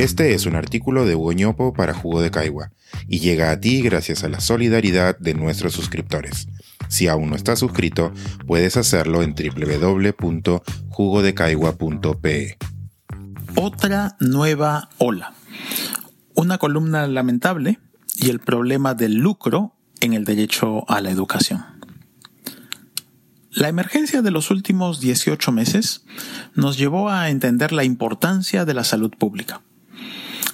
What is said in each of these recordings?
Este es un artículo de Hugo para Jugo de Caigua y llega a ti gracias a la solidaridad de nuestros suscriptores. Si aún no estás suscrito, puedes hacerlo en www.jugodecaigua.pe. Otra nueva ola. Una columna lamentable y el problema del lucro en el derecho a la educación. La emergencia de los últimos 18 meses nos llevó a entender la importancia de la salud pública.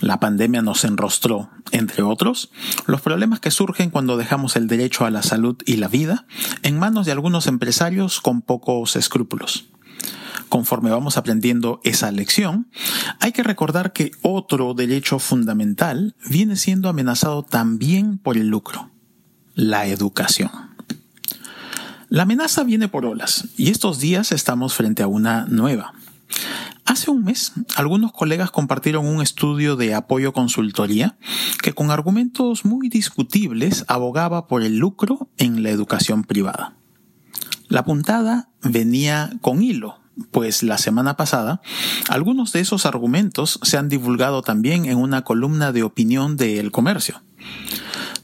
La pandemia nos enrostró, entre otros, los problemas que surgen cuando dejamos el derecho a la salud y la vida en manos de algunos empresarios con pocos escrúpulos. Conforme vamos aprendiendo esa lección, hay que recordar que otro derecho fundamental viene siendo amenazado también por el lucro, la educación. La amenaza viene por olas y estos días estamos frente a una nueva. Hace un mes, algunos colegas compartieron un estudio de apoyo consultoría que con argumentos muy discutibles abogaba por el lucro en la educación privada. La puntada venía con hilo, pues la semana pasada algunos de esos argumentos se han divulgado también en una columna de opinión de El Comercio.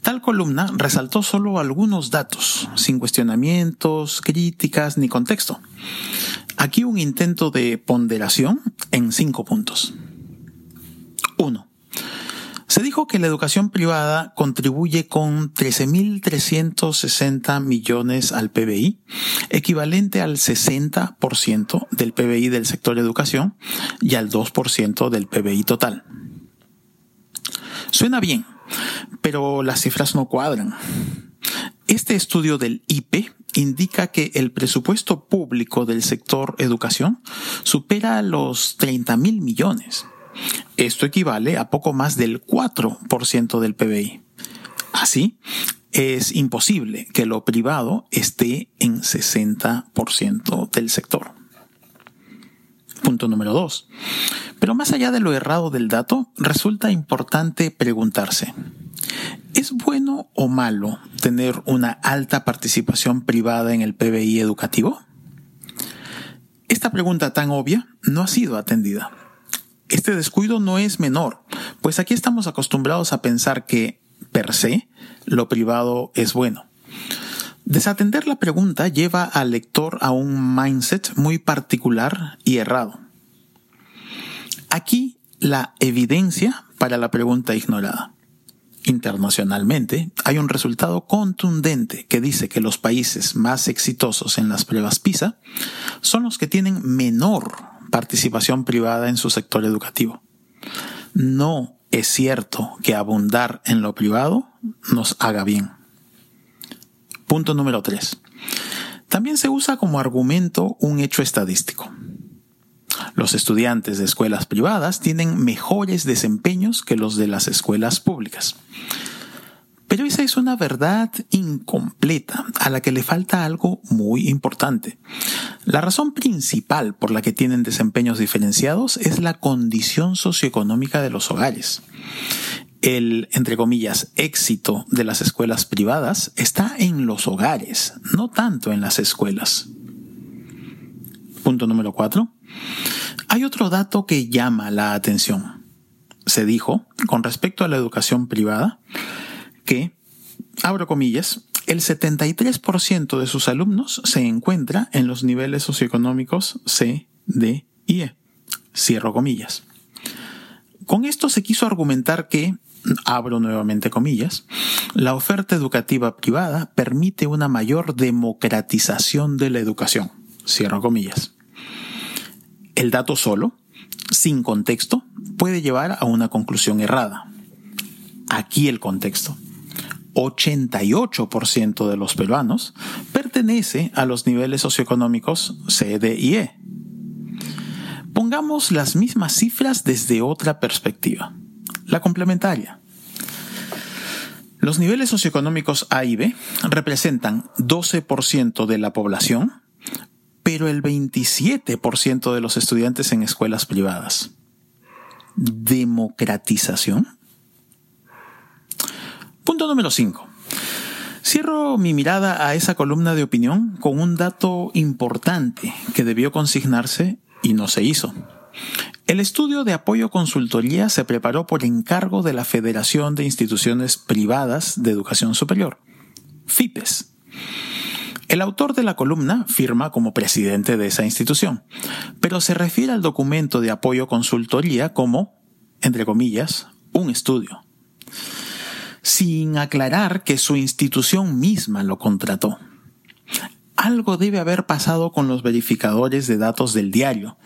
Tal columna resaltó solo algunos datos, sin cuestionamientos, críticas ni contexto. Aquí un intento de ponderación en cinco puntos. 1. Se dijo que la educación privada contribuye con 13.360 millones al PBI, equivalente al 60% del PBI del sector educación y al 2% del PBI total. Suena bien, pero las cifras no cuadran. Este estudio del IP indica que el presupuesto público del sector educación supera los 30 mil millones. Esto equivale a poco más del 4% del PBI. Así, es imposible que lo privado esté en 60% del sector. Punto número 2. Pero más allá de lo errado del dato, resulta importante preguntarse, ¿Es bueno o malo tener una alta participación privada en el PBI educativo? Esta pregunta tan obvia no ha sido atendida. Este descuido no es menor, pues aquí estamos acostumbrados a pensar que, per se, lo privado es bueno. Desatender la pregunta lleva al lector a un mindset muy particular y errado. Aquí la evidencia para la pregunta ignorada. Internacionalmente, hay un resultado contundente que dice que los países más exitosos en las pruebas PISA son los que tienen menor participación privada en su sector educativo. No es cierto que abundar en lo privado nos haga bien. Punto número 3. También se usa como argumento un hecho estadístico. Los estudiantes de escuelas privadas tienen mejores desempeños que los de las escuelas públicas. Pero esa es una verdad incompleta a la que le falta algo muy importante. La razón principal por la que tienen desempeños diferenciados es la condición socioeconómica de los hogares. El, entre comillas, éxito de las escuelas privadas está en los hogares, no tanto en las escuelas. Punto número cuatro. Hay otro dato que llama la atención. Se dijo, con respecto a la educación privada, que, abro comillas, el 73% de sus alumnos se encuentra en los niveles socioeconómicos C, D y E. Cierro comillas. Con esto se quiso argumentar que, abro nuevamente comillas, la oferta educativa privada permite una mayor democratización de la educación. Cierro comillas. El dato solo, sin contexto, puede llevar a una conclusión errada. Aquí el contexto. 88% de los peruanos pertenece a los niveles socioeconómicos C, D y E. Pongamos las mismas cifras desde otra perspectiva, la complementaria. Los niveles socioeconómicos A y B representan 12% de la población, pero el 27% de los estudiantes en escuelas privadas. ¿Democratización? Punto número 5. Cierro mi mirada a esa columna de opinión con un dato importante que debió consignarse y no se hizo. El estudio de apoyo consultoría se preparó por encargo de la Federación de Instituciones Privadas de Educación Superior, FIPES. El autor de la columna firma como presidente de esa institución, pero se refiere al documento de apoyo consultoría como, entre comillas, un estudio, sin aclarar que su institución misma lo contrató. Algo debe haber pasado con los verificadores de datos del diario,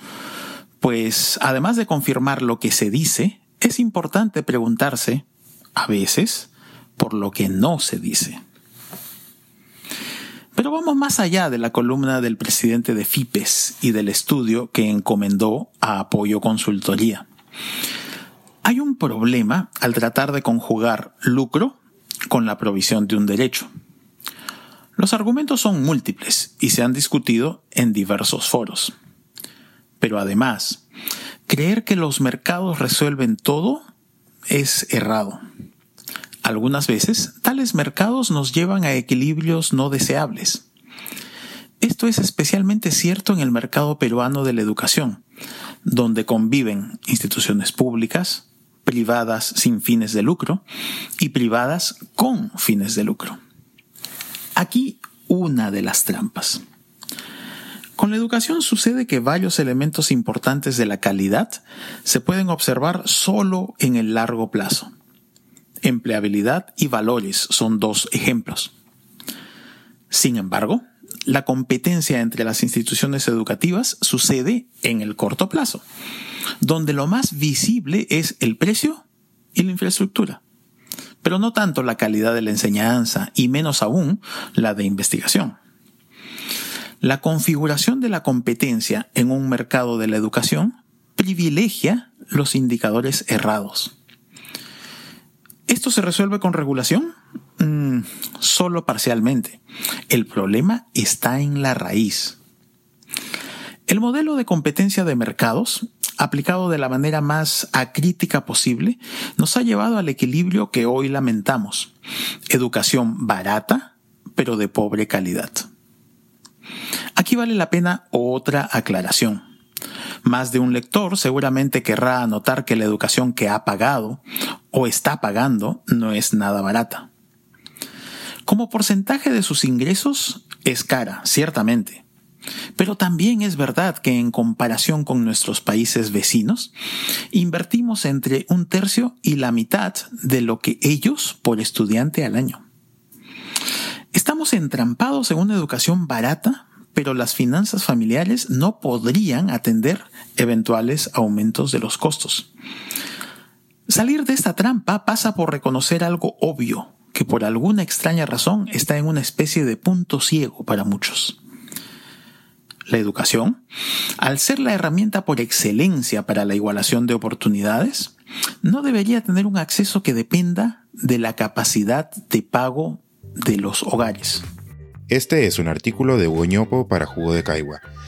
pues además de confirmar lo que se dice, es importante preguntarse, a veces, por lo que no se dice. Pero vamos más allá de la columna del presidente de FIPES y del estudio que encomendó a Apoyo Consultoría. Hay un problema al tratar de conjugar lucro con la provisión de un derecho. Los argumentos son múltiples y se han discutido en diversos foros. Pero además, creer que los mercados resuelven todo es errado. Algunas veces, tales mercados nos llevan a equilibrios no deseables. Esto es especialmente cierto en el mercado peruano de la educación, donde conviven instituciones públicas, privadas sin fines de lucro y privadas con fines de lucro. Aquí una de las trampas. Con la educación sucede que varios elementos importantes de la calidad se pueden observar solo en el largo plazo. Empleabilidad y valores son dos ejemplos. Sin embargo, la competencia entre las instituciones educativas sucede en el corto plazo, donde lo más visible es el precio y la infraestructura, pero no tanto la calidad de la enseñanza y menos aún la de investigación. La configuración de la competencia en un mercado de la educación privilegia los indicadores errados. ¿Esto se resuelve con regulación? Mm, solo parcialmente. El problema está en la raíz. El modelo de competencia de mercados, aplicado de la manera más acrítica posible, nos ha llevado al equilibrio que hoy lamentamos. Educación barata, pero de pobre calidad. Aquí vale la pena otra aclaración. Más de un lector seguramente querrá anotar que la educación que ha pagado o está pagando no es nada barata. Como porcentaje de sus ingresos es cara, ciertamente. Pero también es verdad que en comparación con nuestros países vecinos, invertimos entre un tercio y la mitad de lo que ellos por estudiante al año. Estamos entrampados en una educación barata pero las finanzas familiares no podrían atender eventuales aumentos de los costos. Salir de esta trampa pasa por reconocer algo obvio, que por alguna extraña razón está en una especie de punto ciego para muchos. La educación, al ser la herramienta por excelencia para la igualación de oportunidades, no debería tener un acceso que dependa de la capacidad de pago de los hogares. Este es un artículo de Hugo para Jugo de Caigua